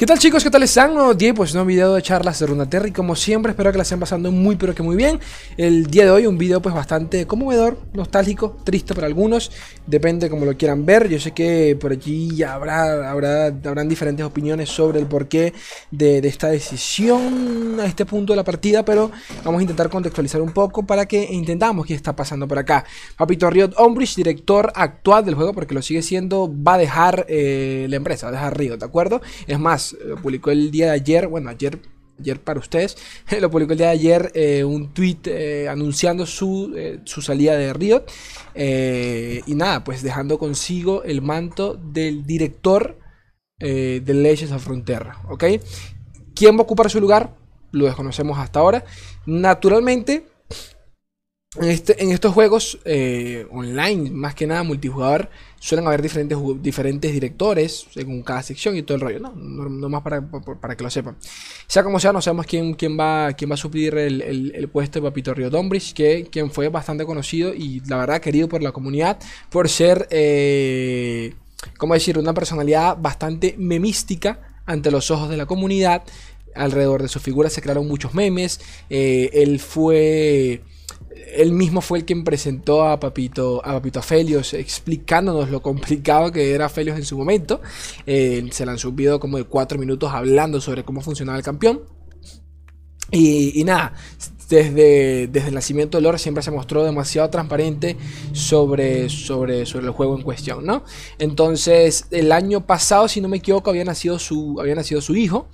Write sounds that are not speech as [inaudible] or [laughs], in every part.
¿Qué tal chicos? ¿Qué tal están? Nuevo día, pues un video de charlas de Runaterra como siempre espero que la estén pasando muy pero que muy bien. El día de hoy un video pues bastante conmovedor, nostálgico, triste para algunos, depende como lo quieran ver. Yo sé que por allí habrá, habrá habrán diferentes opiniones sobre el porqué de, esta decisión a este punto de la partida, pero vamos a intentar contextualizar un poco para que intentamos qué está pasando por acá. Papito Riot Ombridge, director actual del juego, porque lo sigue siendo, va a dejar eh, la empresa, va a dejar Riot, ¿de acuerdo? Es más, lo publicó el día de ayer, bueno, ayer ayer para ustedes, [laughs] lo publicó el día de ayer eh, un tweet eh, anunciando su, eh, su, salida de Riot y nada, pues dejando consigo el manto del director de Legends of Frontera, ¿ok? ¿Quién va a ocupar su lugar? Lo desconocemos hasta ahora. Naturalmente, en, este, en estos juegos online, más que nada multijugador, suelen haber diferentes, diferentes directores según cada sección y todo el rollo, ¿no? No, más para, para, que lo sepan. Sea como sea, no sabemos quién, quién, va, quién va a suplir el, el, puesto de Papito Río Dombridge, que quien fue bastante conocido y la verdad querido por la comunidad por ser, eh, ¿cómo decir?, una personalidad bastante memística ante los ojos de la comunidad. Alrededor de su figura se crearon muchos memes. Eh, él fue él mismo fue el quien presentó a Papito, a Papito Felios, explicándonos lo complicado que era Felios en su momento. Se lanzó un video como de 4 minutos hablando sobre cómo funcionaba el campeón. Y, nada, desde, desde, el nacimiento de Lore siempre se mostró demasiado transparente sobre, sobre, sobre el juego en cuestión, ¿no? Entonces, el año pasado, si no me equivoco, había nacido su, había nacido su hijo.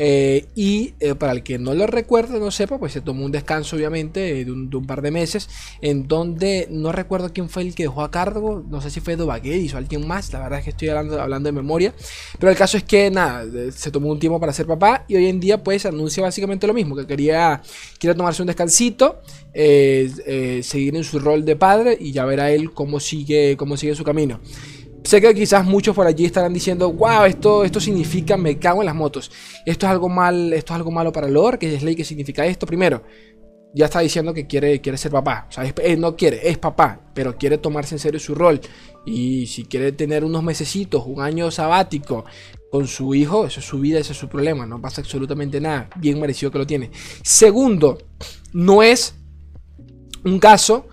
Eh, y eh, para el que no lo recuerde, no sepa, pues se tomó un descanso obviamente de un, par de meses en donde no recuerdo quién fue el que dejó a cargo, no sé si fue Dobagueris o alguien más, la verdad es que estoy hablando, hablando de memoria, pero el caso es que nada, se tomó un tiempo para ser papá y hoy en día pues anuncia básicamente lo mismo, que quería, quiere tomarse un descansito, eh, seguir en su rol de padre y ya verá él cómo sigue, cómo sigue su camino. Sé que quizás muchos por allí estarán diciendo, wow, esto, esto significa me cago en las motos. Esto es algo mal, esto es algo malo para Lore, que es ley que significa esto. Primero, ya está diciendo que quiere, quiere ser papá. Sea, eh, no quiere, es papá, pero quiere tomarse en serio su rol. Y si quiere tener unos mesecitos, un año sabático con su hijo, eso es su vida, ese es su problema. No pasa absolutamente nada. Bien merecido que lo tiene. Segundo, no es un caso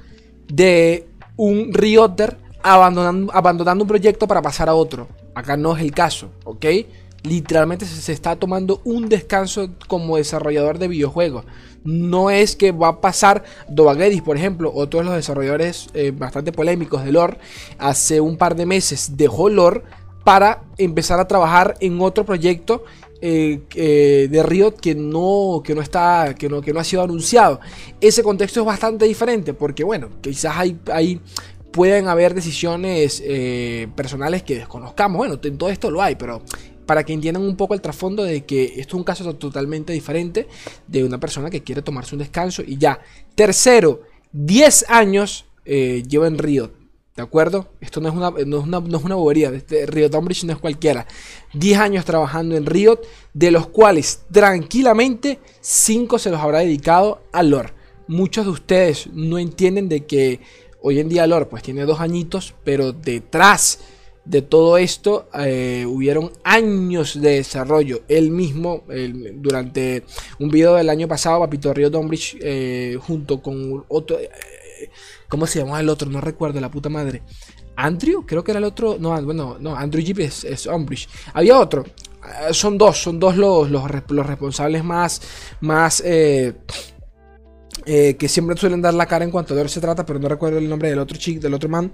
de un Rioter abandonando, abandonando un proyecto para pasar a otro. Acá no es el caso, ¿ok? Literalmente se, está tomando un descanso como desarrollador de videojuegos. No es que va a pasar Dovagedis, por ejemplo, otro de los desarrolladores eh, bastante polémicos de lore, hace un par de meses dejó lore para empezar a trabajar en otro proyecto eh, eh, de Riot que no, que no está, que no, que no ha sido anunciado. Ese contexto es bastante diferente porque, bueno, quizás hay, hay pueden haber decisiones eh, personales que desconozcamos. Bueno, en todo esto lo hay, pero para que entiendan un poco el trasfondo de que esto es un caso totalmente diferente de una persona que quiere tomarse un descanso y ya. Tercero, 10 años eh, lleva en Riot. ¿De acuerdo? Esto no es una, no es una, no es una bobería. Este Riot Umbridge no es cualquiera. 10 años trabajando en Riot, de los cuales tranquilamente 5 se los habrá dedicado a lore. Muchos de ustedes no entienden de que Hoy en día Lore pues tiene dos añitos, pero detrás de todo esto eh, hubieron años de desarrollo. Él mismo, durante un video del año pasado, Papito Río Dombridge, eh, junto con otro... Eh, ¿Cómo se llamaba el otro? No recuerdo, la puta madre. Andrew, creo que era el otro. No, bueno, no, Andrew Jeep es, es Había otro. son dos, son dos los, los, responsables más, más que siempre suelen dar la cara en cuanto a Lore se trata, pero no recuerdo el nombre del otro chico, del otro man,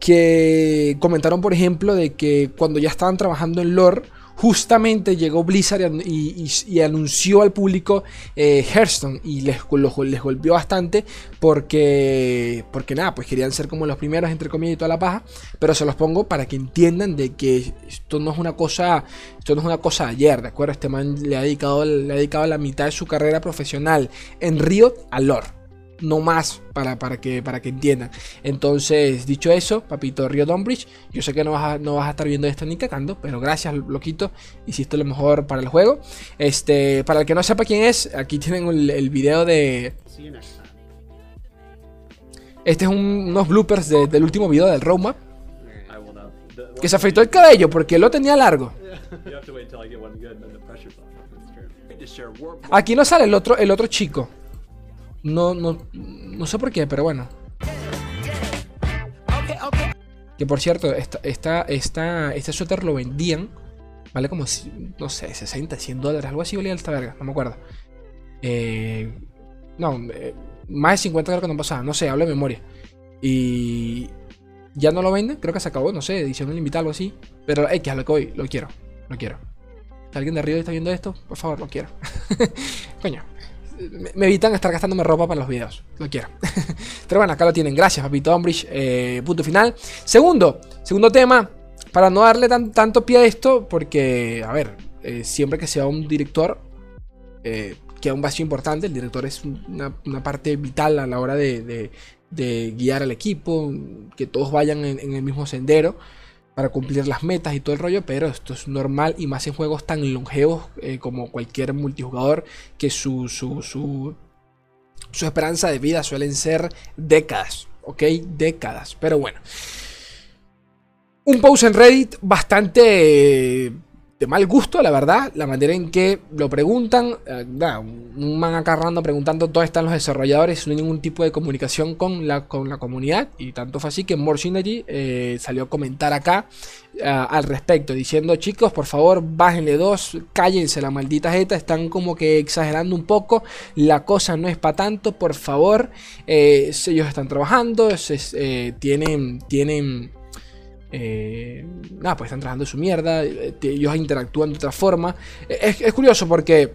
que comentaron, por ejemplo, de que cuando ya estaban trabajando en lore, justamente llegó Blizzard y, anunció al público eh, Hearthstone y les, golpeó bastante porque, porque nada, pues querían ser como los primeros, entre comillas, y toda la paja, pero se los pongo para que entiendan de que esto no es una cosa, esto no es una cosa de ayer, ¿de acuerdo? Este man le ha dedicado, le ha dedicado la mitad de su carrera profesional en Riot a lore no más para, para, que, para que entiendan. Entonces, dicho eso, papito Río Donbridge, yo sé que no vas, a, no vas a estar viendo esto ni cagando, pero gracias, loquito, hiciste lo mejor para el juego. Este, para el que no sepa quién es, aquí tienen el, video de... Este es unos bloopers del último video del roadmap. Que se afeitó el cabello porque lo tenía largo. Aquí no sale el otro, el otro chico. No, no, no sé por qué, pero bueno. Que por cierto, esta, esta, esta, este suéter lo vendían. Vale como, no sé, 60, 100 dólares, algo así valía esta verga, no me acuerdo. Eh, no, eh, más de 50 dólares que no pasaba, no sé, hablo de memoria. Y ya no lo venden, creo que se acabó, no sé, edición limitada, algo así. Pero X, a lo que voy, lo quiero, lo quiero. Alguien de arriba está viendo esto, por favor, lo quiero. [laughs] Coño, me, evitan estar gastándome ropa para los videos. Lo quiero. [laughs] Pero bueno, acá lo tienen. Gracias, papito Umbridge. Eh, punto final. Segundo, segundo tema. Para no darle tanto pie a esto, porque, a ver, eh, siempre que sea un director, eh, queda un vacío importante. El director es una, parte vital a la hora de, guiar al equipo, que todos vayan en el mismo sendero para cumplir las metas y todo el rollo, pero esto es normal y más en juegos tan longevos eh, como cualquier multijugador que su, su, su, su esperanza de vida suelen ser décadas, ¿ok? Décadas, pero bueno. Un post en Reddit bastante de mal gusto, la verdad, la manera en que lo preguntan. Eh, un man acá preguntando dónde están los desarrolladores, no hay ningún tipo de comunicación con la, con la comunidad. Y tanto fue así que More Synergy eh, salió a comentar acá eh, al respecto, diciendo: Chicos, por favor, bájenle dos, cállense la maldita jeta, están como que exagerando un poco. La cosa no es para tanto, por favor. ellos están trabajando, tienen. tienen eh, nada, pues están trabajando su mierda, eh, ellos interactúan de otra forma. Es, curioso porque,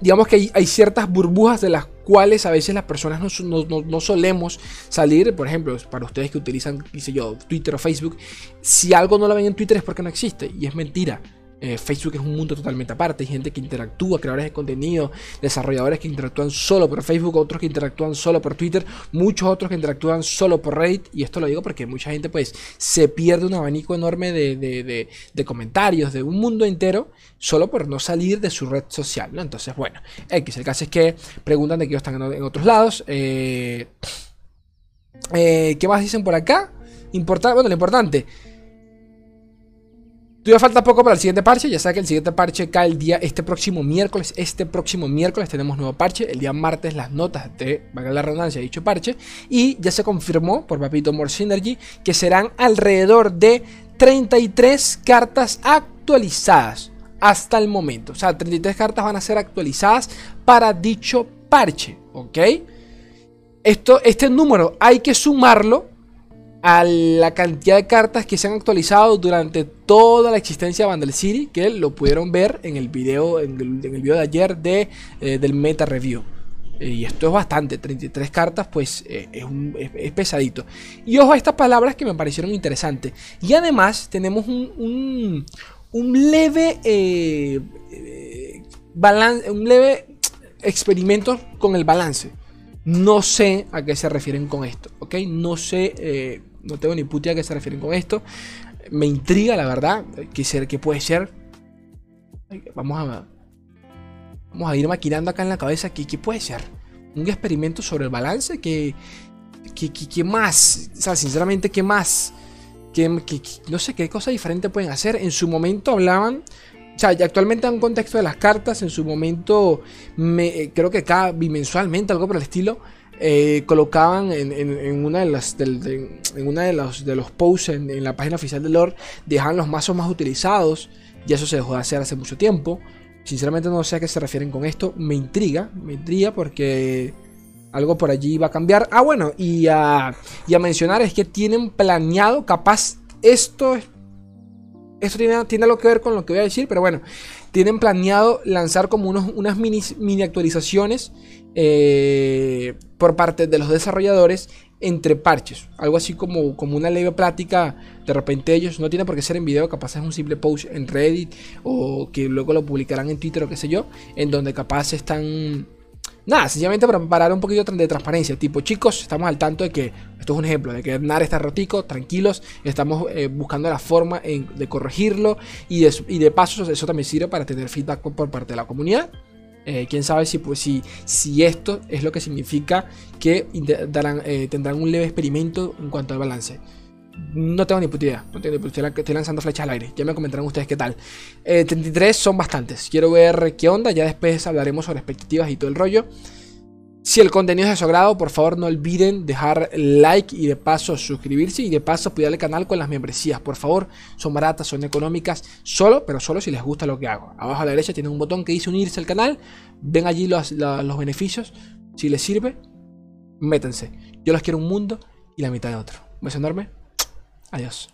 digamos que hay, ciertas burbujas de las cuales a veces las personas no, solemos salir. Por ejemplo, para ustedes que utilizan, yo, Twitter o Facebook, si algo no lo ven en Twitter es porque no existe, y es mentira. Eh, Facebook es un mundo totalmente aparte. Hay gente que interactúa, creadores de contenido, desarrolladores que interactúan solo por Facebook, otros que interactúan solo por Twitter, muchos otros que interactúan solo por Reddit. Y esto lo digo porque mucha gente pues se pierde un abanico enorme de, comentarios, de un mundo entero, solo por no salir de su red social. ¿no? Entonces, bueno, X. El caso es que preguntan de ellos están en, otros lados. Eh, eh, ¿Qué más dicen por acá? Bueno, lo importante. Todavía falta poco para el siguiente parche. Ya sabe que el siguiente parche cae el día este próximo miércoles. Este próximo miércoles tenemos nuevo parche. El día martes las notas de, valga la redundancia, dicho parche. Y ya se confirmó por Papito More Synergy que serán alrededor de 33 cartas actualizadas hasta el momento. O sea, 33 cartas van a ser actualizadas para dicho parche. ¿Ok? Esto, este número hay que sumarlo a la cantidad de cartas que se han actualizado durante toda la existencia de Vandal City, que lo pudieron ver en el video, en el, video de ayer de, eh, del Meta Review. Eh, y esto es bastante, 33 cartas, pues eh, es, pesadito. Y ojo a estas palabras que me parecieron interesantes. Y además tenemos un, un, leve balance, un leve experimento con el balance. No sé a qué se refieren con esto, ¿ok? No sé no tengo ni puta a qué se refieren con esto. Me intriga, la verdad. ¿Qué, ser, qué puede ser? Vamos a, vamos a ir maquinando acá en la cabeza. ¿Qué, qué puede ser? Un experimento sobre el balance. ¿Qué, qué, más? O sea, sinceramente, ¿qué más? ¿Qué, no sé qué cosa diferente pueden hacer. En su momento hablaban. O sea, actualmente en un contexto de las cartas, en su momento, me, creo que cada bimensualmente, algo por el estilo, eh, colocaban en, una de las en una de los, de los posts en, la página oficial de Lord dejaban los mazos más utilizados y eso se dejó de hacer hace mucho tiempo. Sinceramente no sé a qué se refieren con esto me intriga me intriga porque algo por allí va a cambiar. Ah bueno y a, y a mencionar es que tienen planeado capaz esto esto tiene, tiene algo que ver con lo que voy a decir pero bueno tienen planeado lanzar como unos, unas mini, mini actualizaciones eh, por parte de los desarrolladores entre parches. Algo así como, como una leve plática. De repente ellos no tiene por qué ser en video, capaz es un simple post en Reddit o que luego lo publicarán en Twitter o qué sé yo, en donde capaz están... Nada, sencillamente para parar un poquito de transparencia. Tipo, chicos, estamos al tanto de que, esto es un ejemplo, de que NAR está rotico, tranquilos, estamos eh, buscando la forma de corregirlo y de, y de paso eso también sirve para tener feedback por parte de la comunidad. Eh, quién sabe si, pues, si, si esto es lo que significa que eh, tendrán un leve experimento en cuanto al balance. No tengo ni puta idea. No tengo ni puta idea. Estoy lanzando flechas al aire. Ya me comentarán ustedes qué tal. 33 son bastantes. Quiero ver qué onda. Ya después hablaremos sobre expectativas y todo el rollo. Si el contenido es de su agrado, por favor no olviden dejar like y de paso suscribirse y de paso apoyar el canal con las membresías. Por favor, son baratas, son económicas, solo, pero solo si les gusta lo que hago. Abajo a la derecha tienen un botón que dice unirse al canal. Ven allí los, beneficios. Si les sirve, métanse. Yo los quiero un mundo y la mitad de otro. Un beso enorme. Adiós.